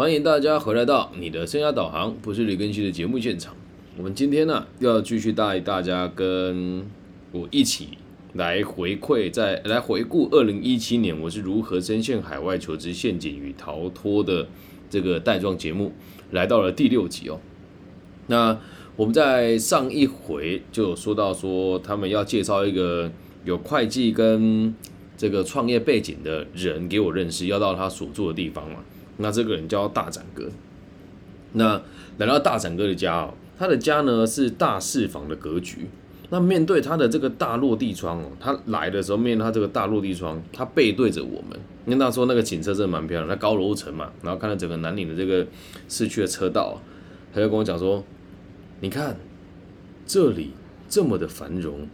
欢迎大家回来到你的生涯导航，不是李根熙的节目现场。我们今天呢，要继续带大家跟我一起来回馈，在来回顾二零一七年我是如何深陷海外求职陷阱与逃脱的这个带状节目，来到了第六集哦。那我们在上一回就有说到说，他们要介绍一个有会计跟这个创业背景的人给我认识，要到他所住的地方嘛。那这个人叫大展哥。那来到大展哥的家哦，他的家呢是大四房的格局。那面对他的这个大落地窗哦，他来的时候面对他这个大落地窗，他背对着我们。因为那时候那个景色真的蛮漂亮，那高楼层嘛，然后看到整个南岭的这个市区的车道，他就跟我讲说：“你看这里这么的繁荣，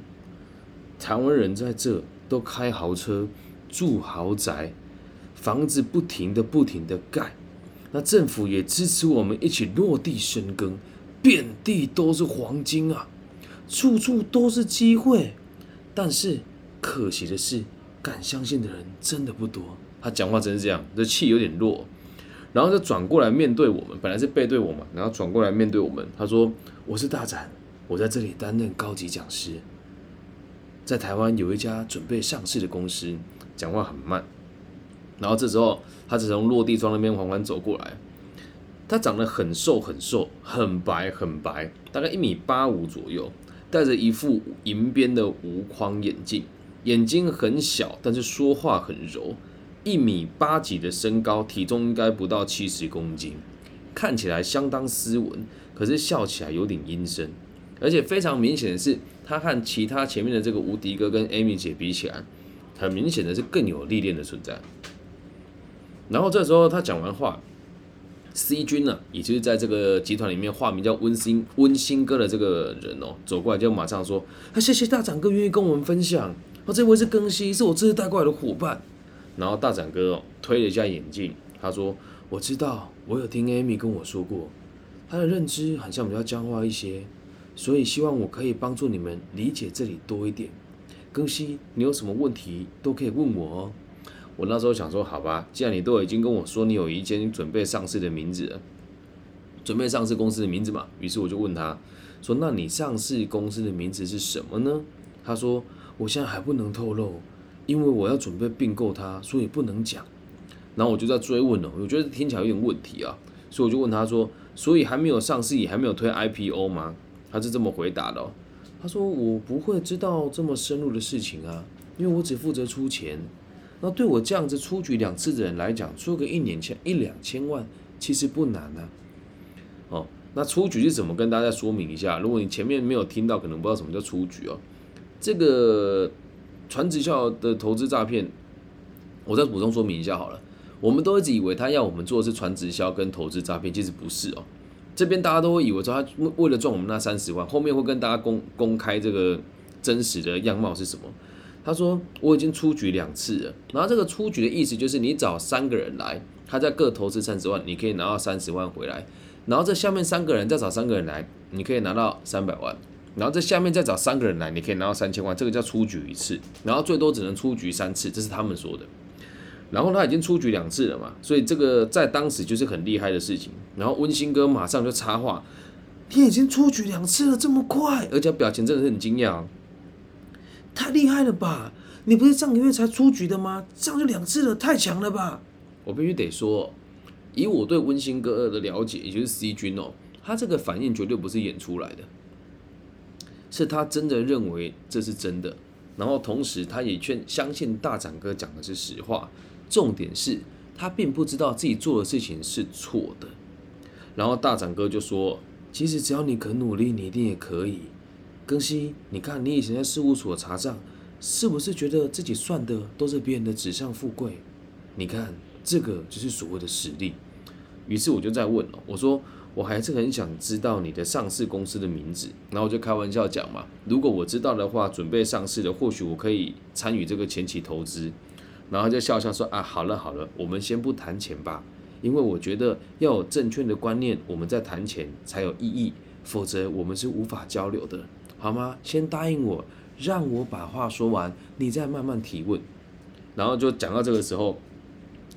台湾人在这都开豪车、住豪宅，房子不停的不停的盖，那政府也支持我们一起落地生根，遍地都是黄金啊！”处处都是机会，但是可惜的是，敢相信的人真的不多。他讲话真是这样，这气有点弱，然后就转过来面对我们，本来是背对我嘛，然后转过来面对我们。他说：“我是大展，我在这里担任高级讲师，在台湾有一家准备上市的公司。”讲话很慢，然后这时候他只从落地窗那边缓缓走过来。他长得很瘦很瘦，很白很白，大概一米八五左右。戴着一副银边的无框眼镜，眼睛很小，但是说话很柔。一米八几的身高，体重应该不到七十公斤，看起来相当斯文，可是笑起来有点阴森。而且非常明显的是，他和其他前面的这个无敌哥跟 Amy 姐比起来，很明显的是更有历练的存在。然后这时候他讲完话。C 君呢，也就是在这个集团里面化名叫温馨温馨哥的这个人哦，走过来就马上说：“啊，谢谢大展哥愿意跟我们分享。啊，这位是更新，是我这次带过来的伙伴。”然后大展哥哦推了一下眼镜，他说：“我知道，我有听 Amy 跟我说过，他的认知好像比较僵化一些，所以希望我可以帮助你们理解这里多一点。更新，你有什么问题都可以问我哦。”我那时候想说，好吧，既然你都已经跟我说你有一间准备上市的名字，准备上市公司的名字嘛，于是我就问他说：“那你上市公司的名字是什么呢？”他说：“我现在还不能透露，因为我要准备并购它，所以不能讲。”然后我就在追问了，我觉得听起来有点问题啊，所以我就问他说：“所以还没有上市，也还没有推 IPO 吗？”他是这么回答的，他说：“我不会知道这么深入的事情啊，因为我只负责出钱。”那对我这样子出局两次的人来讲，出个一年千一两千万其实不难啊。哦，那出局是怎么跟大家说明一下？如果你前面没有听到，可能不知道什么叫出局哦。这个传直销的投资诈骗，我再补充说明一下好了。我们都一直以为他要我们做的是传直销跟投资诈骗，其实不是哦。这边大家都会以为说他为了赚我们那三十万，后面会跟大家公公开这个真实的样貌是什么。他说我已经出局两次了，然后这个出局的意思就是你找三个人来，他在各投资三十万，你可以拿到三十万回来，然后这下面三个人再找三个人来，你可以拿到三百万，然后这下面再找三个人来，你可以拿到三千万，这个叫出局一次，然后最多只能出局三次，这是他们说的。然后他已经出局两次了嘛，所以这个在当时就是很厉害的事情。然后温馨哥马上就插话，你已经出局两次了，这么快，而且表情真的是很惊讶。太厉害了吧！你不是上个月才出局的吗？这样就两次了，太强了吧！我必须得说，以我对温馨哥的了解，也就是 C 君哦，他这个反应绝对不是演出来的，是他真的认为这是真的。然后同时，他也劝相信大展哥讲的是实话。重点是他并不知道自己做的事情是错的。然后大展哥就说：“其实只要你肯努力，你一定也可以。”更新，你看你以前在事务所查账，是不是觉得自己算的都是别人的纸上富贵？你看这个就是所谓的实力。于是我就在问了，我说我还是很想知道你的上市公司的名字。然后就开玩笑讲嘛，如果我知道的话，准备上市的，或许我可以参与这个前期投资。然后就笑笑说啊，好了好了，我们先不谈钱吧，因为我觉得要有正确的观念，我们在谈钱才有意义，否则我们是无法交流的。好吗？先答应我，让我把话说完，你再慢慢提问。然后就讲到这个时候，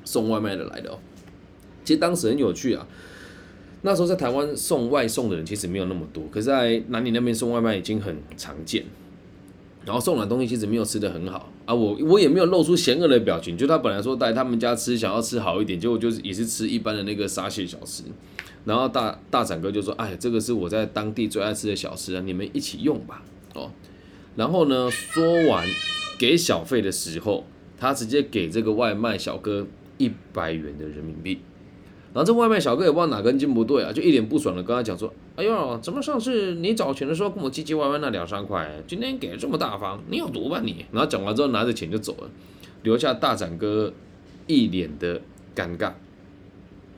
送外卖的来了。其实当时很有趣啊，那时候在台湾送外送的人其实没有那么多，可是在南宁那边送外卖已经很常见。然后送来东西其实没有吃的很好啊，我我也没有露出嫌恶的表情，就他本来说带他们家吃，想要吃好一点，结果就是也是吃一般的那个沙蟹小吃。然后大大展哥就说：“哎，这个是我在当地最爱吃的小吃啊，你们一起用吧。”哦，然后呢，说完给小费的时候，他直接给这个外卖小哥一百元的人民币。然后这外卖小哥也不知道哪根筋不对啊，就一脸不爽的跟他讲说：“哎呦，怎么上次你找钱的时候跟我唧唧歪歪那两三块，今天给这么大方，你有毒吧你？”然后讲完之后拿着钱就走了，留下大展哥一脸的尴尬。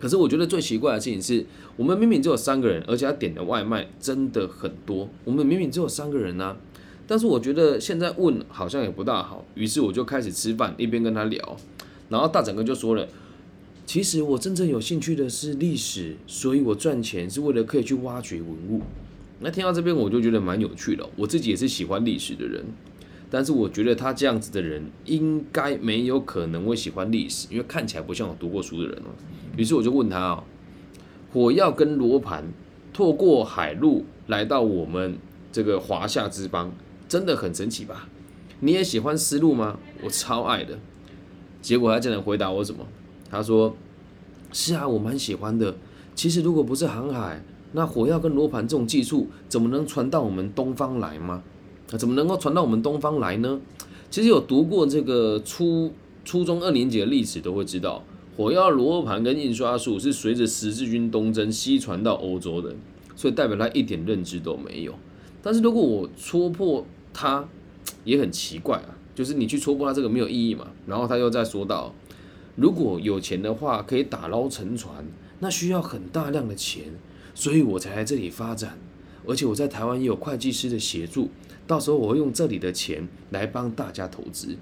可是我觉得最奇怪的事情是，我们明明只有三个人，而且他点的外卖真的很多。我们明明只有三个人呢，但是我觉得现在问好像也不大好，于是我就开始吃饭，一边跟他聊，然后大展哥就说了。其实我真正有兴趣的是历史，所以我赚钱是为了可以去挖掘文物。那听到这边我就觉得蛮有趣的。我自己也是喜欢历史的人，但是我觉得他这样子的人应该没有可能会喜欢历史，因为看起来不像有读过书的人哦。于是我就问他哦，火药跟罗盘透过海路来到我们这个华夏之邦，真的很神奇吧？你也喜欢丝路吗？我超爱的。结果他竟然回答我什么？他说：“是啊，我蛮喜欢的。其实如果不是航海，那火药跟罗盘这种技术怎么能传到我们东方来吗？啊，怎么能够传到我们东方来呢？其实有读过这个初初中二年级的历史都会知道，火药、罗盘跟印刷术是随着十字军东征西传到欧洲的，所以代表他一点认知都没有。但是如果我戳破他，也很奇怪啊，就是你去戳破他这个没有意义嘛。然后他又在说到。”如果有钱的话，可以打捞沉船，那需要很大量的钱，所以我才来这里发展。而且我在台湾也有会计师的协助，到时候我会用这里的钱来帮大家投资。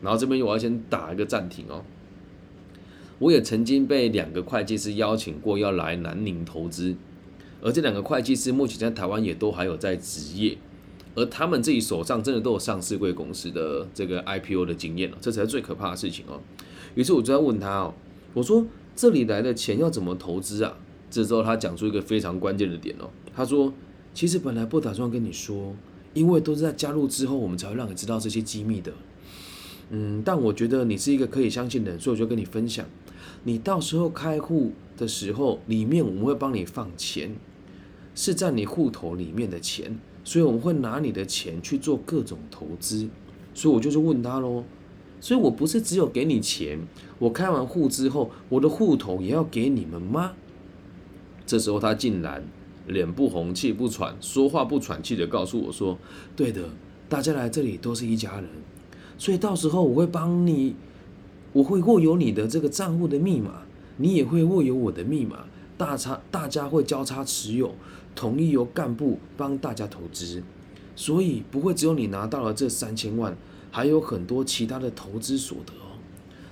然后这边我要先打一个暂停哦。我也曾经被两个会计师邀请过要来南宁投资，而这两个会计师目前在台湾也都还有在职业，而他们自己手上真的都有上市贵公司的这个 IPO 的经验了，这才是最可怕的事情哦。于是我就在问他哦，我说这里来的钱要怎么投资啊？这时候他讲出一个非常关键的点哦，他说其实本来不打算跟你说，因为都是在加入之后我们才会让你知道这些机密的。嗯，但我觉得你是一个可以相信的人，所以我就跟你分享，你到时候开户的时候，里面我们会帮你放钱，是在你户头里面的钱，所以我们会拿你的钱去做各种投资。所以我就去问他喽。所以我不是只有给你钱，我开完户之后，我的户头也要给你们吗？这时候他竟然脸不红气不喘，说话不喘气的告诉我说：“对的，大家来这里都是一家人，所以到时候我会帮你，我会握有你的这个账户的密码，你也会握有我的密码，大差大家会交叉持有，统一由干部帮大家投资，所以不会只有你拿到了这三千万。”还有很多其他的投资所得哦，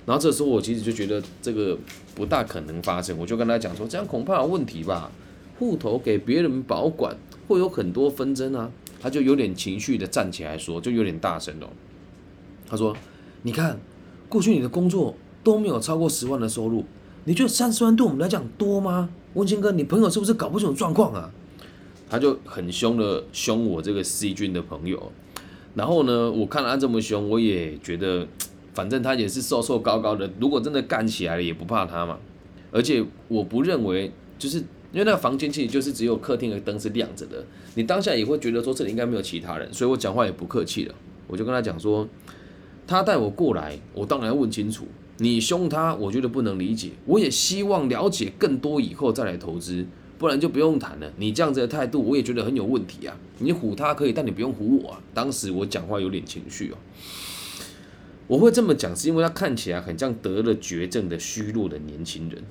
然后这时候我其实就觉得这个不大可能发生，我就跟他讲说，这样恐怕有问题吧，户头给别人保管会有很多纷争啊。他就有点情绪的站起来说，就有点大声哦。他说：“你看，过去你的工作都没有超过十万的收入，你觉得三十万对我们来讲多吗？温清哥，你朋友是不是搞不清楚状况啊？”他就很凶的凶我这个 C 君的朋友。然后呢，我看他这么凶，我也觉得，反正他也是瘦瘦高高的，如果真的干起来了，也不怕他嘛。而且我不认为，就是因为那个房间其实就是只有客厅的灯是亮着的，你当下也会觉得说这里应该没有其他人，所以我讲话也不客气了，我就跟他讲说，他带我过来，我当然要问清楚。你凶他，我觉得不能理解，我也希望了解更多以后再来投资。不然就不用谈了。你这样子的态度，我也觉得很有问题啊。你唬他可以，但你不用唬我啊。当时我讲话有点情绪哦。我会这么讲，是因为他看起来很像得了绝症的虚弱的年轻人。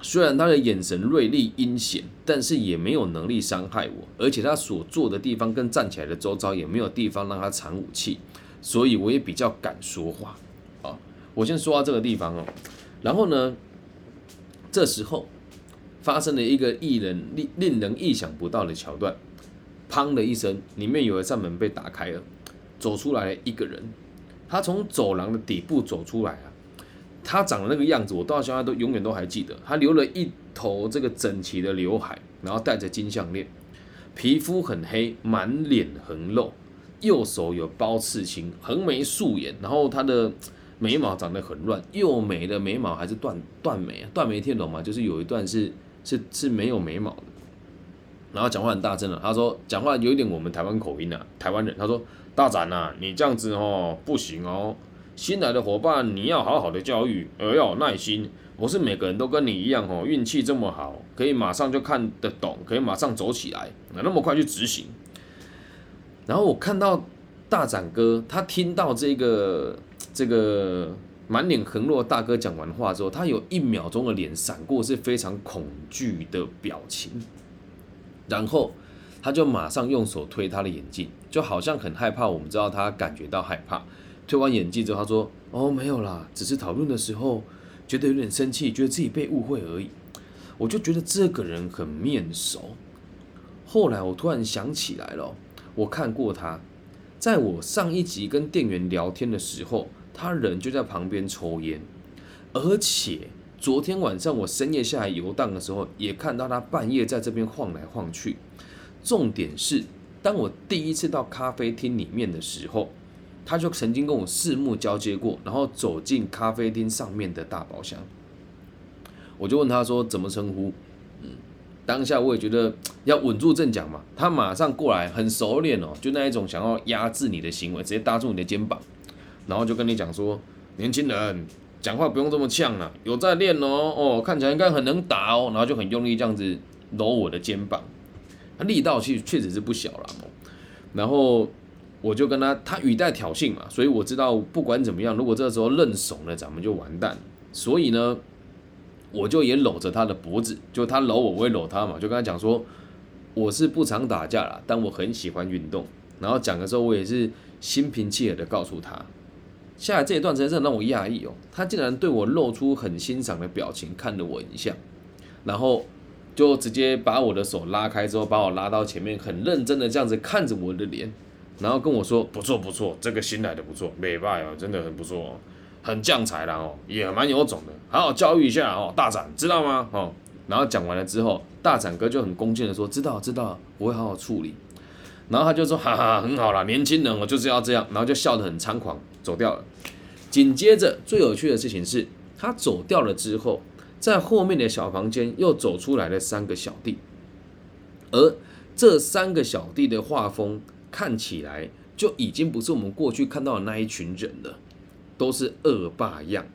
虽然他的眼神锐利阴险，但是也没有能力伤害我。而且他所坐的地方跟站起来的周遭也没有地方让他藏武器，所以我也比较敢说话。啊，我先说到这个地方哦。然后呢，这时候。发生了一个艺人令令人意想不到的桥段，砰的一声，里面有一扇门被打开了，走出来一个人。他从走廊的底部走出来啊，他长的那个样子，我到现在都永远都还记得。他留了一头这个整齐的刘海，然后戴着金项链，皮肤很黑，满脸横肉，右手有包刺青，横眉竖眼，然后他的眉毛长得很乱，右眉的眉毛还是断断眉啊，断眉听懂吗，就是有一段是是是没有眉毛的。然后讲话很大声了，他说讲话有一点我们台湾口音啊，台湾人。他说大展呐，你这样子哦不行哦，新来的伙伴你要好好的教育，而要有耐心。不是每个人都跟你一样哦，运气这么好，可以马上就看得懂，可以马上走起来，那么快去执行。然后我看到大展哥，他听到这个这个满脸横肉大哥讲完话之后，他有一秒钟的脸闪过是非常恐惧的表情。然后他就马上用手推他的眼镜，就好像很害怕。我们知道他感觉到害怕。推完眼镜之后，他说：“哦，没有啦，只是讨论的时候觉得有点生气，觉得自己被误会而已。”我就觉得这个人很面熟。后来我突然想起来了，我看过他，在我上一集跟店员聊天的时候，他人就在旁边抽烟，而且。昨天晚上我深夜下来游荡的时候，也看到他半夜在这边晃来晃去。重点是，当我第一次到咖啡厅里面的时候，他就曾经跟我四目交接过，然后走进咖啡厅上面的大包厢。我就问他说怎么称呼？当下我也觉得 要稳住阵脚嘛。他马上过来，很熟练哦，就那一种想要压制你的行为，直接搭住你的肩膀，然后就跟你讲说，年轻人。讲话不用这么呛了，有在练哦，哦，看起来应该很能打哦，然后就很用力这样子搂我的肩膀，他力道其实确实是不小了哦。然后我就跟他，他语带挑衅嘛，所以我知道不管怎么样，如果这时候认怂了，咱们就完蛋。所以呢，我就也搂着他的脖子，就他搂我，我也搂他嘛，就跟他讲说，我是不常打架啦，但我很喜欢运动。然后讲的时候，我也是心平气和的告诉他。下来这一段真的让我讶异哦，他竟然对我露出很欣赏的表情，看了我一下，然后就直接把我的手拉开之后，把我拉到前面，很认真的这样子看着我的脸，然后跟我说：“不错不错，这个新来的不错，美拜哦，真的很不错哦，很将才啦哦，也蛮有种的，好好教育一下哦，大展知道吗？哦。”然后讲完了之后，大展哥就很恭敬的说：“知道知道，我会好好处理。”然后他就说：“哈哈，很好啦，年轻人我就是要这样。”然后就笑得很猖狂。走掉了。紧接着，最有趣的事情是，他走掉了之后，在后面的小房间又走出来了三个小弟，而这三个小弟的画风看起来就已经不是我们过去看到的那一群人了，都是恶霸样。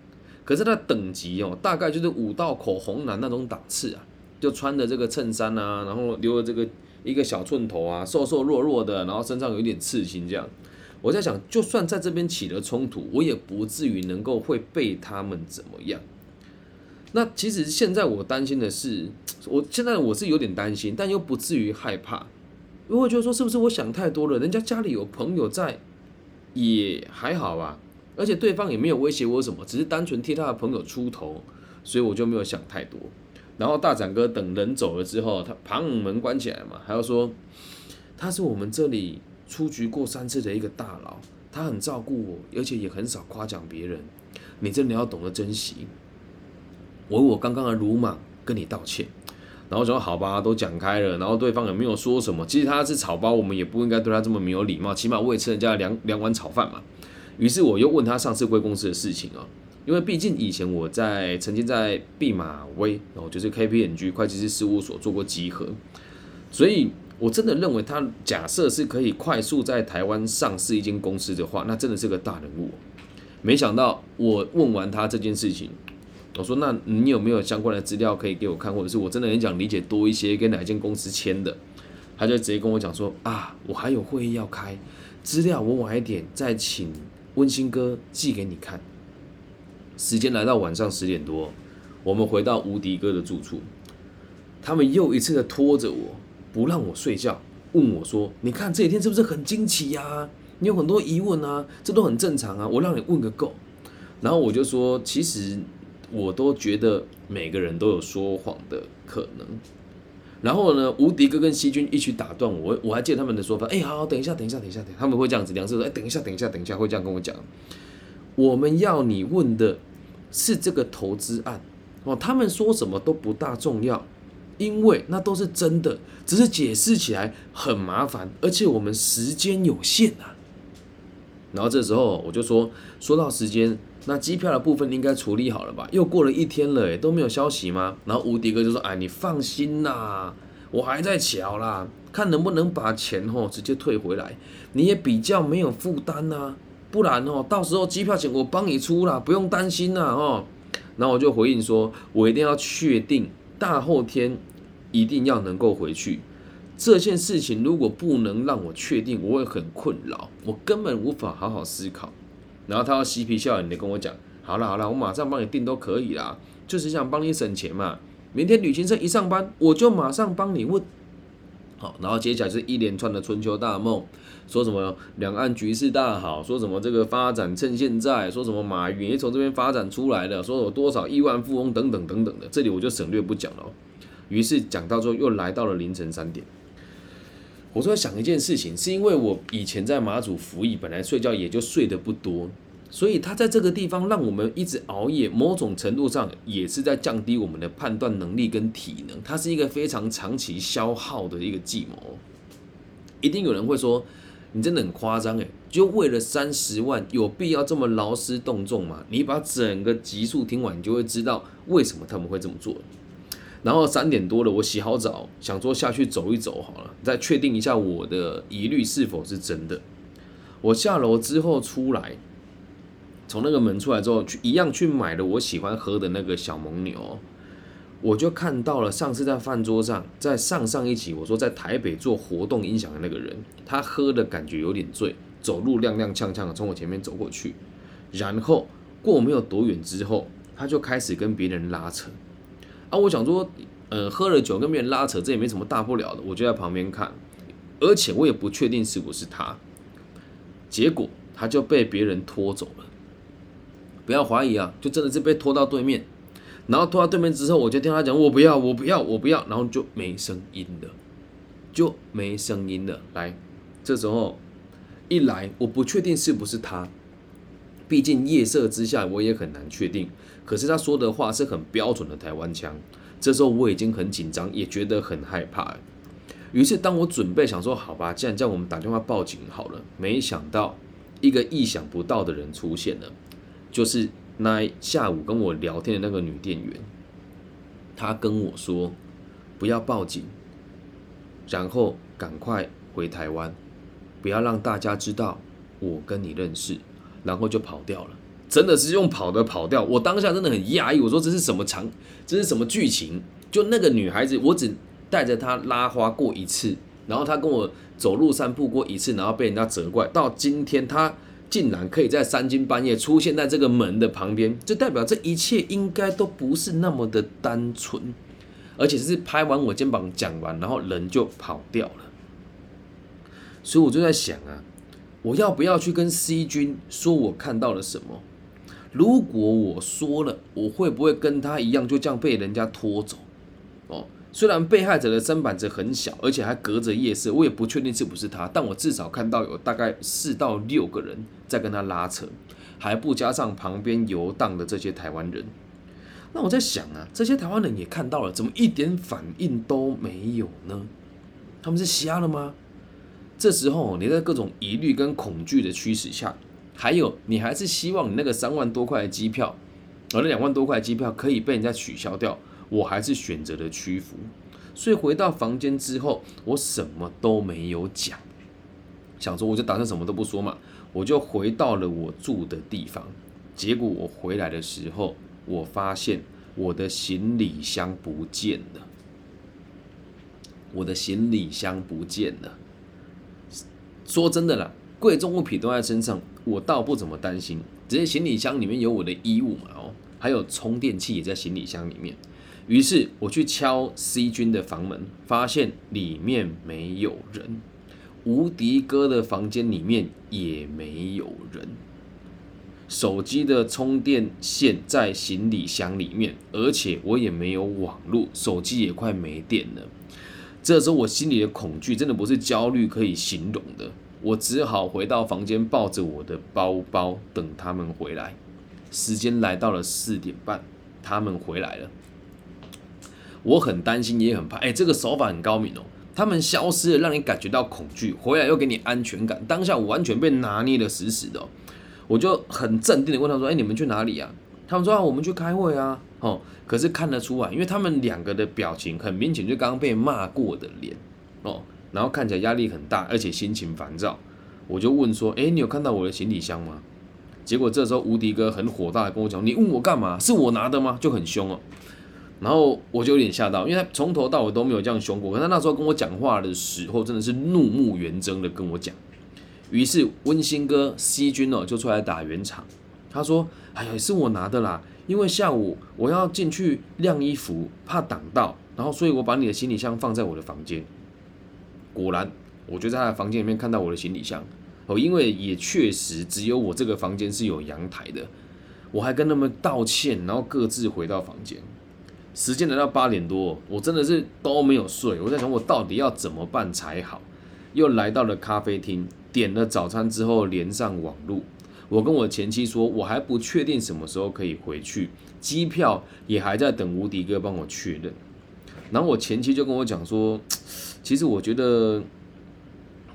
可是他等级哦，大概就是五道口红男那种档次啊，就穿的这个衬衫啊，然后留了这个一个小寸头啊，瘦瘦弱弱的，然后身上有一点刺青这样。我在想，就算在这边起了冲突，我也不至于能够会被他们怎么样。那其实现在我担心的是，我现在我是有点担心，但又不至于害怕，因为觉得说是不是我想太多了？人家家里有朋友在，也还好啊，而且对方也没有威胁我什么，只是单纯替他的朋友出头，所以我就没有想太多。然后大展哥等人走了之后，他旁门关起来嘛，还要说他是我们这里。出局过三次的一个大佬，他很照顾我，而且也很少夸奖别人。你真的要懂得珍惜。我我刚刚的鲁莽跟你道歉，然后说好吧，都讲开了。然后对方也没有说什么。其实他是草包，我们也不应该对他这么没有礼貌。起码我也吃人家两两碗炒饭嘛。于是我又问他上次贵公司的事情啊，因为毕竟以前我在曾经在毕马威，然后就是 KPMG 会计师事务所做过集合，所以。我真的认为他假设是可以快速在台湾上市一间公司的话，那真的是个大人物。没想到我问完他这件事情，我说：“那你有没有相关的资料可以给我看，或者是我真的很想理解多一些，跟哪一间公司签的？”他就直接跟我讲说：“啊，我还有会议要开，资料我晚一点再请温馨哥寄给你看。”时间来到晚上十点多，我们回到无敌哥的住处，他们又一次的拖着我。不让我睡觉，问我说：“你看这几天是不是很惊奇呀？你有很多疑问啊，这都很正常啊。我让你问个够。”然后我就说：“其实我都觉得每个人都有说谎的可能。”然后呢，无敌哥跟西君一起打断我，我还记得他们的说法：“哎，好，等一下，等一下，等一下，等。”他们会这样子，两次说：“哎，等一下，等一下，等一下。”会这样跟我讲。我们要你问的是这个投资案哦，他们说什么都不大重要，因为那都是真的，只是解释起来很麻烦，而且我们时间有限啊。然后这时候我就说，说到时间，那机票的部分应该处理好了吧？又过了一天了，哎，都没有消息吗？然后无敌哥就说，哎，你放心啦，我还在瞧啦，看能不能把钱吼直接退回来，你也比较没有负担呐。不然哦，到时候机票钱我帮你出啦，不用担心啦哦。然后我就回应说，我一定要确定大后天一定要能够回去。这件事情如果不能让我确定，我会很困扰，我根本无法好好思考。然后他要嬉皮笑脸的跟我讲，好了好了，我马上帮你订都可以啦，就是想帮你省钱嘛。明天旅行社一上班，我就马上帮你问。好，然后接下来是一连串的春秋大梦，说什么两岸局势大好，说什么这个发展趁现在，说什么马云也从这边发展出来的，说有多少亿万富翁等等等等的，这里我就省略不讲了。于是讲到之后又来到了凌晨三点，我说想一件事情，是因为我以前在马祖服役，本来睡觉也就睡得不多。所以他在这个地方让我们一直熬夜，某种程度上也是在降低我们的判断能力跟体能。它是一个非常长期消耗的一个计谋。一定有人会说，你真的很夸张诶，就为了三十万，有必要这么劳师动众吗？你把整个集数听完，你就会知道为什么他们会这么做。然后三点多了，我洗好澡，想说下去走一走好了，再确定一下我的疑虑是否是真的。我下楼之后出来。从那个门出来之后，去一样去买了我喜欢喝的那个小蒙牛，我就看到了上次在饭桌上，在上上一集我说在台北做活动音响的那个人，他喝的感觉有点醉，走路踉踉跄跄的从我前面走过去，然后过没有多远之后，他就开始跟别人拉扯，啊，我想说，呃，喝了酒跟别人拉扯，这也没什么大不了的，我就在旁边看，而且我也不确定是不是他，结果他就被别人拖走了。不要怀疑啊，就真的是被拖到对面，然后拖到对面之后，我就听他讲，我不要，我不要，我不要，然后就没声音了，就没声音了。来，这时候一来，我不确定是不是他，毕竟夜色之下，我也很难确定。可是他说的话是很标准的台湾腔，这时候我已经很紧张，也觉得很害怕。于是当我准备想说，好吧，既然叫我们打电话报警好了，没想到一个意想不到的人出现了。就是那下午跟我聊天的那个女店员，她跟我说不要报警，然后赶快回台湾，不要让大家知道我跟你认识，然后就跑掉了。真的是用跑的跑掉，我当下真的很压抑。我说这是什么场，这是什么剧情？就那个女孩子，我只带着她拉花过一次，然后她跟我走路散步过一次，然后被人家责怪。到今天她。竟然可以在三更半夜出现在这个门的旁边，就代表这一切应该都不是那么的单纯，而且是拍完我肩膀讲完，然后人就跑掉了。所以我就在想啊，我要不要去跟 C 君说我看到了什么？如果我说了，我会不会跟他一样就这样被人家拖走？哦。虽然被害者的身板子很小，而且还隔着夜色，我也不确定是不是他，但我至少看到有大概四到六个人在跟他拉扯，还不加上旁边游荡的这些台湾人。那我在想啊，这些台湾人也看到了，怎么一点反应都没有呢？他们是瞎了吗？这时候你在各种疑虑跟恐惧的驱使下，还有你还是希望你那个三万多块的机票，而那两万多块的机票可以被人家取消掉。我还是选择了屈服，所以回到房间之后，我什么都没有讲，想说我就打算什么都不说嘛，我就回到了我住的地方。结果我回来的时候，我发现我的行李箱不见了，我的行李箱不见了。说真的啦，贵重物品都在身上，我倒不怎么担心。只是行李箱里面有我的衣物嘛，哦，还有充电器也在行李箱里面。于是我去敲 C 君的房门，发现里面没有人，无敌哥的房间里面也没有人，手机的充电线在行李箱里面，而且我也没有网络，手机也快没电了。这时候我心里的恐惧真的不是焦虑可以形容的，我只好回到房间，抱着我的包包等他们回来。时间来到了四点半，他们回来了。我很担心，也很怕。哎，这个手法很高明哦。他们消失了，让你感觉到恐惧；回来又给你安全感。当下我完全被拿捏的死死的，我就很镇定的问他说：“哎，你们去哪里啊？”他们说：“啊，我们去开会啊。”哦，可是看得出来，因为他们两个的表情很明显，就刚刚被骂过的脸哦，然后看起来压力很大，而且心情烦躁。我就问说：“哎，你有看到我的行李箱吗？”结果这时候无敌哥很火大的跟我讲：“你问我干嘛？是我拿的吗？”就很凶哦。然后我就有点吓到，因为他从头到尾都没有这样凶过。可他那时候跟我讲话的时候，真的是怒目圆睁的跟我讲。于是温馨哥西君哦就出来打圆场，他说：“哎呀，是我拿的啦，因为下午我要进去晾衣服，怕挡到，然后所以我把你的行李箱放在我的房间。果然，我就在他的房间里面看到我的行李箱哦，因为也确实只有我这个房间是有阳台的。我还跟他们道歉，然后各自回到房间。”时间来到八点多，我真的是都没有睡。我在想，我到底要怎么办才好？又来到了咖啡厅，点了早餐之后连上网路。我跟我前妻说，我还不确定什么时候可以回去，机票也还在等无敌哥帮我确认。然后我前妻就跟我讲说，其实我觉得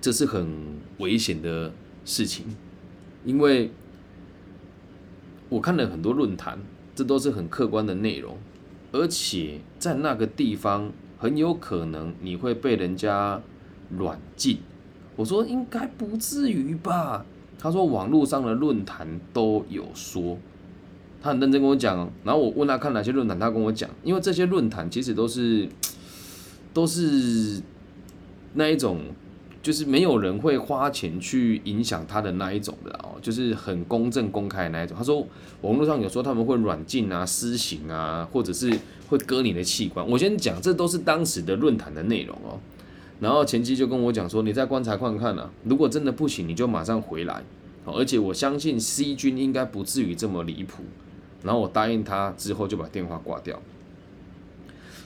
这是很危险的事情，因为我看了很多论坛，这都是很客观的内容。而且在那个地方，很有可能你会被人家软禁。我说应该不至于吧？他说网络上的论坛都有说，他很认真跟我讲。然后我问他看哪些论坛，他跟我讲，因为这些论坛其实都是都是那一种。就是没有人会花钱去影响他的那一种的哦，就是很公正公开的那一种。他说网络上有说他们会软禁啊、私刑啊，或者是会割你的器官。我先讲，这都是当时的论坛的内容哦。然后前期就跟我讲说，你再观察看看啊，如果真的不行，你就马上回来。而且我相信 C 君应该不至于这么离谱。然后我答应他之后就把电话挂掉。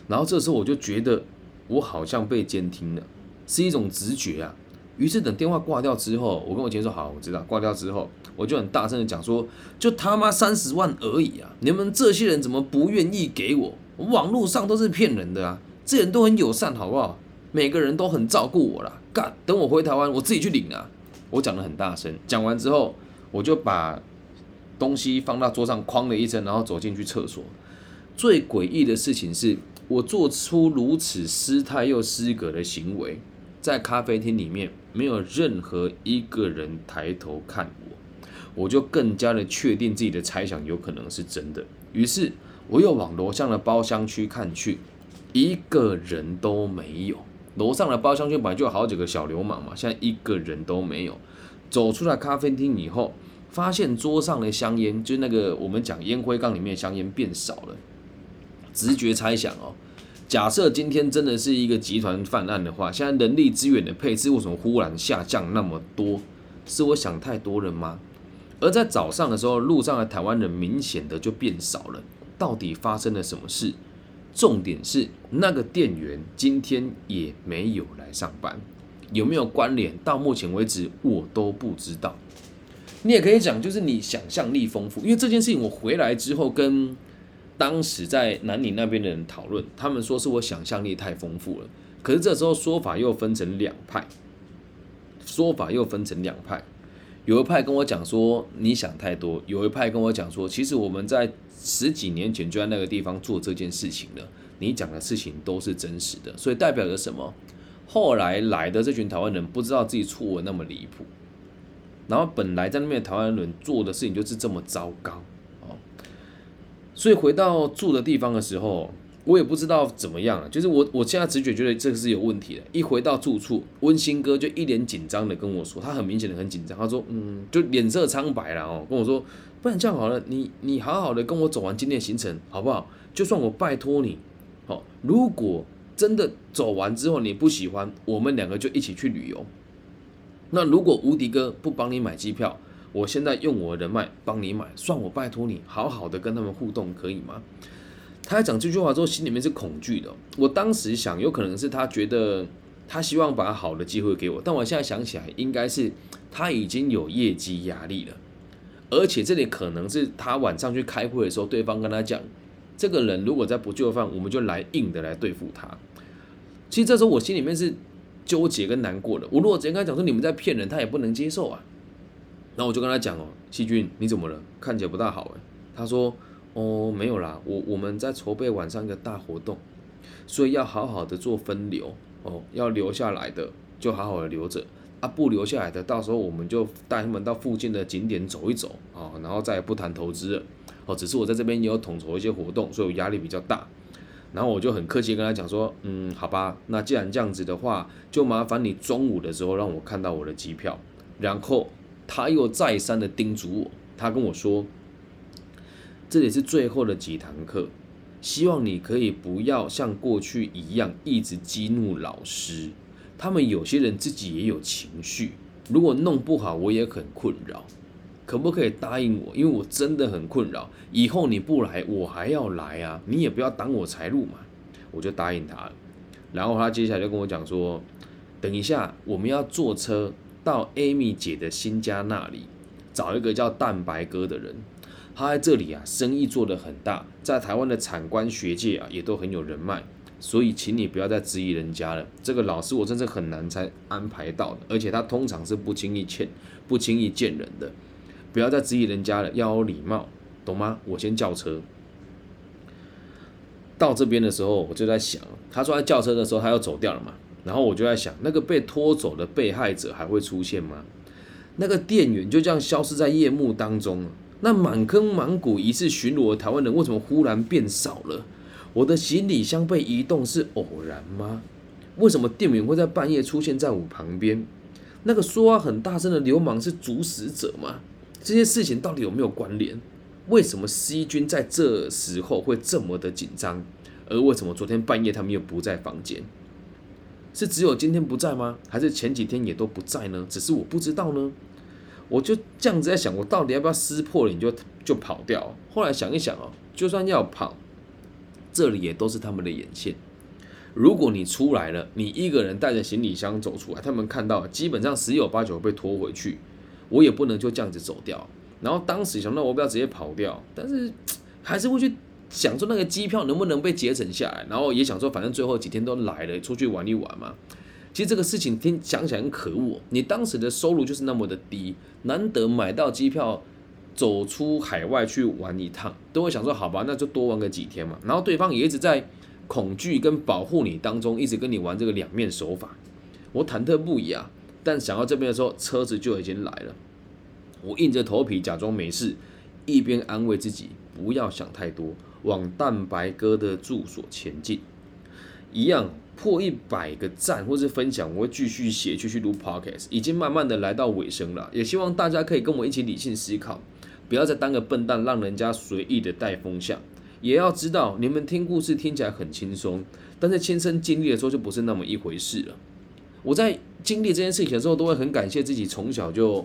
然后这时候我就觉得我好像被监听了。是一种直觉啊，于是等电话挂掉之后，我跟我前说好，我知道挂掉之后，我就很大声的讲说，就他妈三十万而已啊，你们这些人怎么不愿意给我？网络上都是骗人的啊，这人都很友善，好不好？每个人都很照顾我啦。干，等我回台湾，我自己去领啊。我讲的很大声，讲完之后，我就把东西放到桌上，哐的一声，然后走进去厕所。最诡异的事情是我做出如此失态又失格的行为。在咖啡厅里面，没有任何一个人抬头看我，我就更加的确定自己的猜想有可能是真的。于是，我又往楼上的包厢区看去，一个人都没有。楼上的包厢区本来就有好几个小流氓嘛，现在一个人都没有。走出来咖啡厅以后，发现桌上的香烟，就是那个我们讲烟灰缸里面的香烟变少了。直觉猜想哦。假设今天真的是一个集团犯案的话，现在人力资源的配置为什么忽然下降那么多？是我想太多了吗？而在早上的时候，路上的台湾人明显的就变少了，到底发生了什么事？重点是那个店员今天也没有来上班，有没有关联？到目前为止我都不知道。你也可以讲，就是你想象力丰富，因为这件事情我回来之后跟。当时在南宁那边的人讨论，他们说是我想象力太丰富了。可是这时候说法又分成两派，说法又分成两派。有一派跟我讲说你想太多，有一派跟我讲说其实我们在十几年前就在那个地方做这件事情了。你讲的事情都是真实的，所以代表着什么？后来来的这群台湾人不知道自己错的那么离谱，然后本来在那边台湾人做的事情就是这么糟糕。所以回到住的地方的时候，我也不知道怎么样，就是我我现在直觉觉得这个是有问题的。一回到住处，温馨哥就一脸紧张的跟我说，他很明显的很紧张，他说，嗯，就脸色苍白了哦，跟我说，不然这样好了，你你好好的跟我走完今天的行程好不好？就算我拜托你，好，如果真的走完之后你不喜欢，我们两个就一起去旅游。那如果无敌哥不帮你买机票？我现在用我的人脉帮你买，算我拜托你，好好的跟他们互动，可以吗？他讲这句话之后，心里面是恐惧的。我当时想，有可能是他觉得他希望把好的机会给我，但我现在想起来，应该是他已经有业绩压力了，而且这里可能是他晚上去开会的时候，对方跟他讲，这个人如果再不就范，我们就来硬的来对付他。其实这时候我心里面是纠结跟难过的。我如果直接跟他讲说你们在骗人，他也不能接受啊。然后我就跟他讲哦，细菌你怎么了？看起来不大好哎。他说哦没有啦，我我们在筹备晚上一个大活动，所以要好好的做分流哦，要留下来的就好好的留着。啊，不留下来的，到时候我们就带他们到附近的景点走一走啊，然后再也不谈投资了。哦，只是我在这边也有统筹一些活动，所以我压力比较大。然后我就很客气跟他讲说，嗯，好吧，那既然这样子的话，就麻烦你中午的时候让我看到我的机票。然后他又再三的叮嘱我，他跟我说，这里是最后的几堂课，希望你可以不要像过去一样一直激怒老师。他们有些人自己也有情绪，如果弄不好，我也很困扰。可不可以答应我？因为我真的很困扰。以后你不来，我还要来啊！你也不要挡我财路嘛。我就答应他了。然后他接下来就跟我讲说，等一下我们要坐车到 Amy 姐的新家那里，找一个叫蛋白哥的人。他在这里啊，生意做得很大，在台湾的产官学界啊，也都很有人脉。所以，请你不要再质疑人家了。这个老师我真是很难才安排到的，而且他通常是不轻易见、不轻易见人的。不要再质疑人家了，要有礼貌，懂吗？我先叫车。到这边的时候，我就在想，他说他叫车的时候他要走掉了嘛，然后我就在想，那个被拖走的被害者还会出现吗？那个店员就这样消失在夜幕当中那满坑满谷疑似巡逻的台湾人为什么忽然变少了？我的行李箱被移动是偶然吗？为什么店员会在半夜出现在我旁边？那个说话很大声的流氓是主使者吗？这些事情到底有没有关联？为什么西军在这时候会这么的紧张？而为什么昨天半夜他们又不在房间？是只有今天不在吗？还是前几天也都不在呢？只是我不知道呢？我就这样子在想，我到底要不要撕破脸就就跑掉？后来想一想哦，就算要跑。这里也都是他们的眼线。如果你出来了，你一个人带着行李箱走出来，他们看到基本上十有八九被拖回去。我也不能就这样子走掉。然后当时想到我不要直接跑掉，但是还是会去想说那个机票能不能被节省下来。然后也想说，反正最后几天都来了，出去玩一玩嘛。其实这个事情听想起来很可恶。你当时的收入就是那么的低，难得买到机票。走出海外去玩一趟，都会想说好吧，那就多玩个几天嘛。然后对方也一直在恐惧跟保护你当中，一直跟你玩这个两面手法。我忐忑不已啊，但想到这边的时候，车子就已经来了。我硬着头皮假装没事，一边安慰自己不要想太多，往蛋白哥的住所前进。一样破一百个赞或是分享，我会继续写，继续录 podcast。已经慢慢的来到尾声了，也希望大家可以跟我一起理性思考。不要再当个笨蛋，让人家随意的带风向。也要知道，你们听故事听起来很轻松，但是亲身经历的时候就不是那么一回事了。我在经历这件事情的时候，都会很感谢自己从小就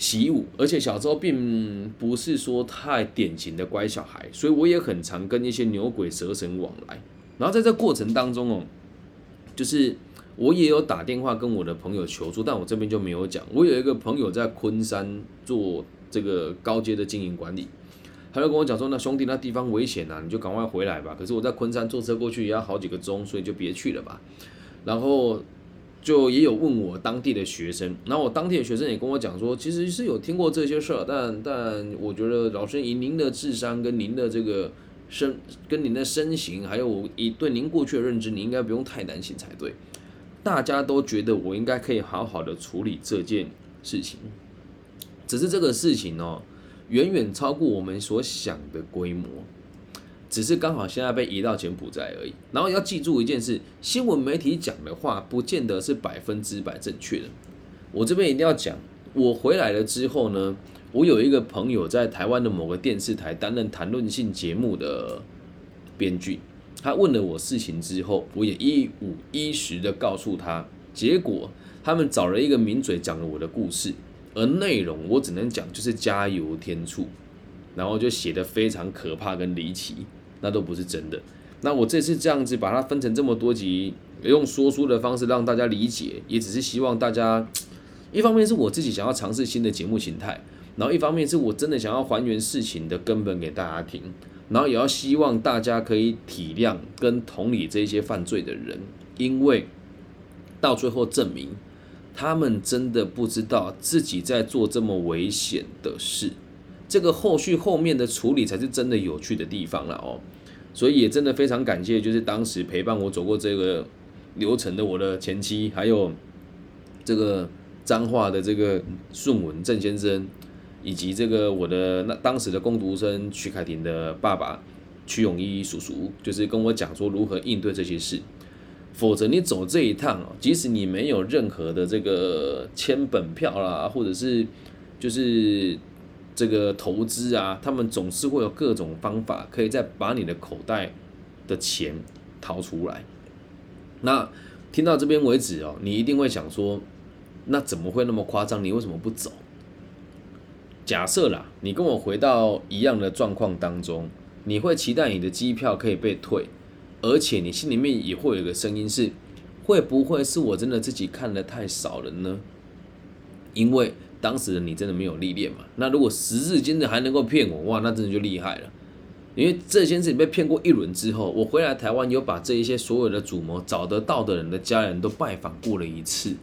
习武，而且小时候并不是说太典型的乖小孩，所以我也很常跟一些牛鬼蛇神往来。然后在这过程当中哦，就是我也有打电话跟我的朋友求助，但我这边就没有讲。我有一个朋友在昆山做。这个高阶的经营管理，他就跟我讲说：“那兄弟，那地方危险啊，你就赶快回来吧。”可是我在昆山坐车过去也要好几个钟，所以就别去了吧。然后就也有问我当地的学生，然后我当地的学生也跟我讲说，其实是有听过这些事儿，但但我觉得老师以您的智商跟您的这个身跟您的身形，还有以对您过去的认知，你应该不用太担心才对。大家都觉得我应该可以好好的处理这件事情。只是这个事情哦，远远超过我们所想的规模，只是刚好现在被移到柬埔寨而已。然后要记住一件事，新闻媒体讲的话不见得是百分之百正确的。我这边一定要讲，我回来了之后呢，我有一个朋友在台湾的某个电视台担任谈论性节目的编剧，他问了我事情之后，我也一五一十的告诉他，结果他们找了一个名嘴讲了我的故事。而内容我只能讲就是加油添醋，然后就写的非常可怕跟离奇，那都不是真的。那我这次这样子把它分成这么多集，用说书的方式让大家理解，也只是希望大家，一方面是我自己想要尝试新的节目形态，然后一方面是我真的想要还原事情的根本给大家听，然后也要希望大家可以体谅跟同理这些犯罪的人，因为到最后证明他们真的不知道自己在做这么危险的事，这个后续后面的处理才是真的有趣的地方了哦。所以也真的非常感谢，就是当时陪伴我走过这个流程的我的前妻，还有这个彰化的这个顺文郑先生，以及这个我的那当时的攻读生曲凯婷的爸爸曲永一叔叔，就是跟我讲说如何应对这些事。否则你走这一趟哦，即使你没有任何的这个签本票啦，或者是就是。这个投资啊，他们总是会有各种方法，可以再把你的口袋的钱掏出来。那听到这边为止哦，你一定会想说，那怎么会那么夸张？你为什么不走？假设啦，你跟我回到一样的状况当中，你会期待你的机票可以被退，而且你心里面也会有一个声音是，会不会是我真的自己看的太少了呢？因为。当时的你真的没有历练嘛？那如果时至今日还能够骗我，哇，那真的就厉害了。因为这件事情被骗过一轮之后，我回来台湾有把这一些所有的主谋找得到的人的家人都拜访过了一次。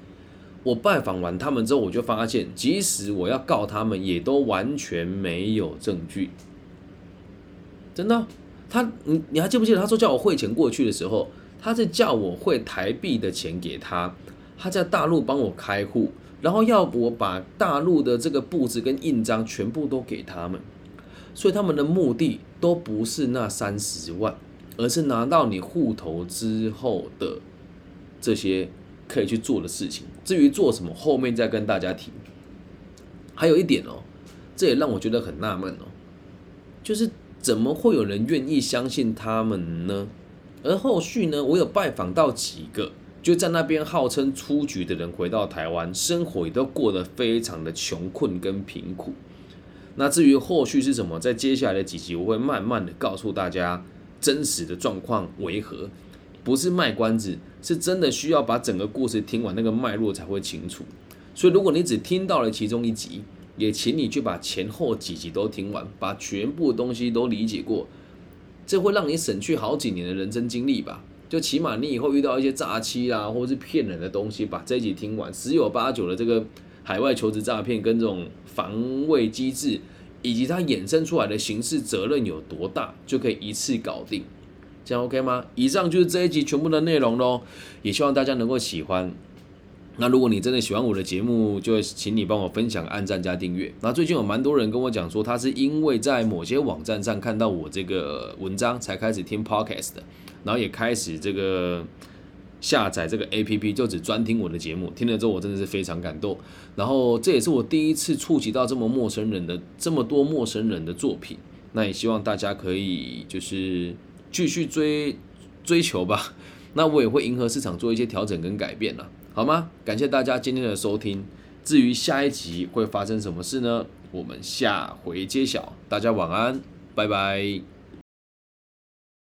我拜访完他们之后，我就发现，即使我要告他们，也都完全没有证据。真的，他你你还记不记得他说叫我汇钱过去的时候，他是叫我汇台币的钱给他，他在大陆帮我开户。然后要我把大陆的这个布置跟印章全部都给他们，所以他们的目的都不是那三十万，而是拿到你户头之后的这些可以去做的事情。至于做什么，后面再跟大家提。还有一点哦，这也让我觉得很纳闷哦，就是怎么会有人愿意相信他们呢？而后续呢，我有拜访到几个。就在那边号称出局的人回到台湾，生活也都过得非常的穷困跟贫苦。那至于后续是什么，在接下来的几集我会慢慢的告诉大家真实的状况为何，不是卖关子，是真的需要把整个故事听完那个脉络才会清楚。所以如果你只听到了其中一集，也请你去把前后几集都听完，把全部东西都理解过，这会让你省去好几年的人生经历吧。就起码你以后遇到一些诈欺啦，或者是骗人的东西，把这一集听完，十有八九的这个海外求职诈骗跟这种防卫机制，以及它衍生出来的刑事责任有多大，就可以一次搞定。这样 OK 吗？以上就是这一集全部的内容喽，也希望大家能够喜欢。那如果你真的喜欢我的节目，就请你帮我分享、按赞加订阅。那最近有蛮多人跟我讲说，他是因为在某些网站上看到我这个文章，才开始听 Podcast 的。然后也开始这个下载这个 A P P，就只专听我的节目。听了之后，我真的是非常感动。然后这也是我第一次触及到这么陌生人的这么多陌生人的作品。那也希望大家可以就是继续追追求吧。那我也会迎合市场做一些调整跟改变了，好吗？感谢大家今天的收听。至于下一集会发生什么事呢？我们下回揭晓。大家晚安，拜拜。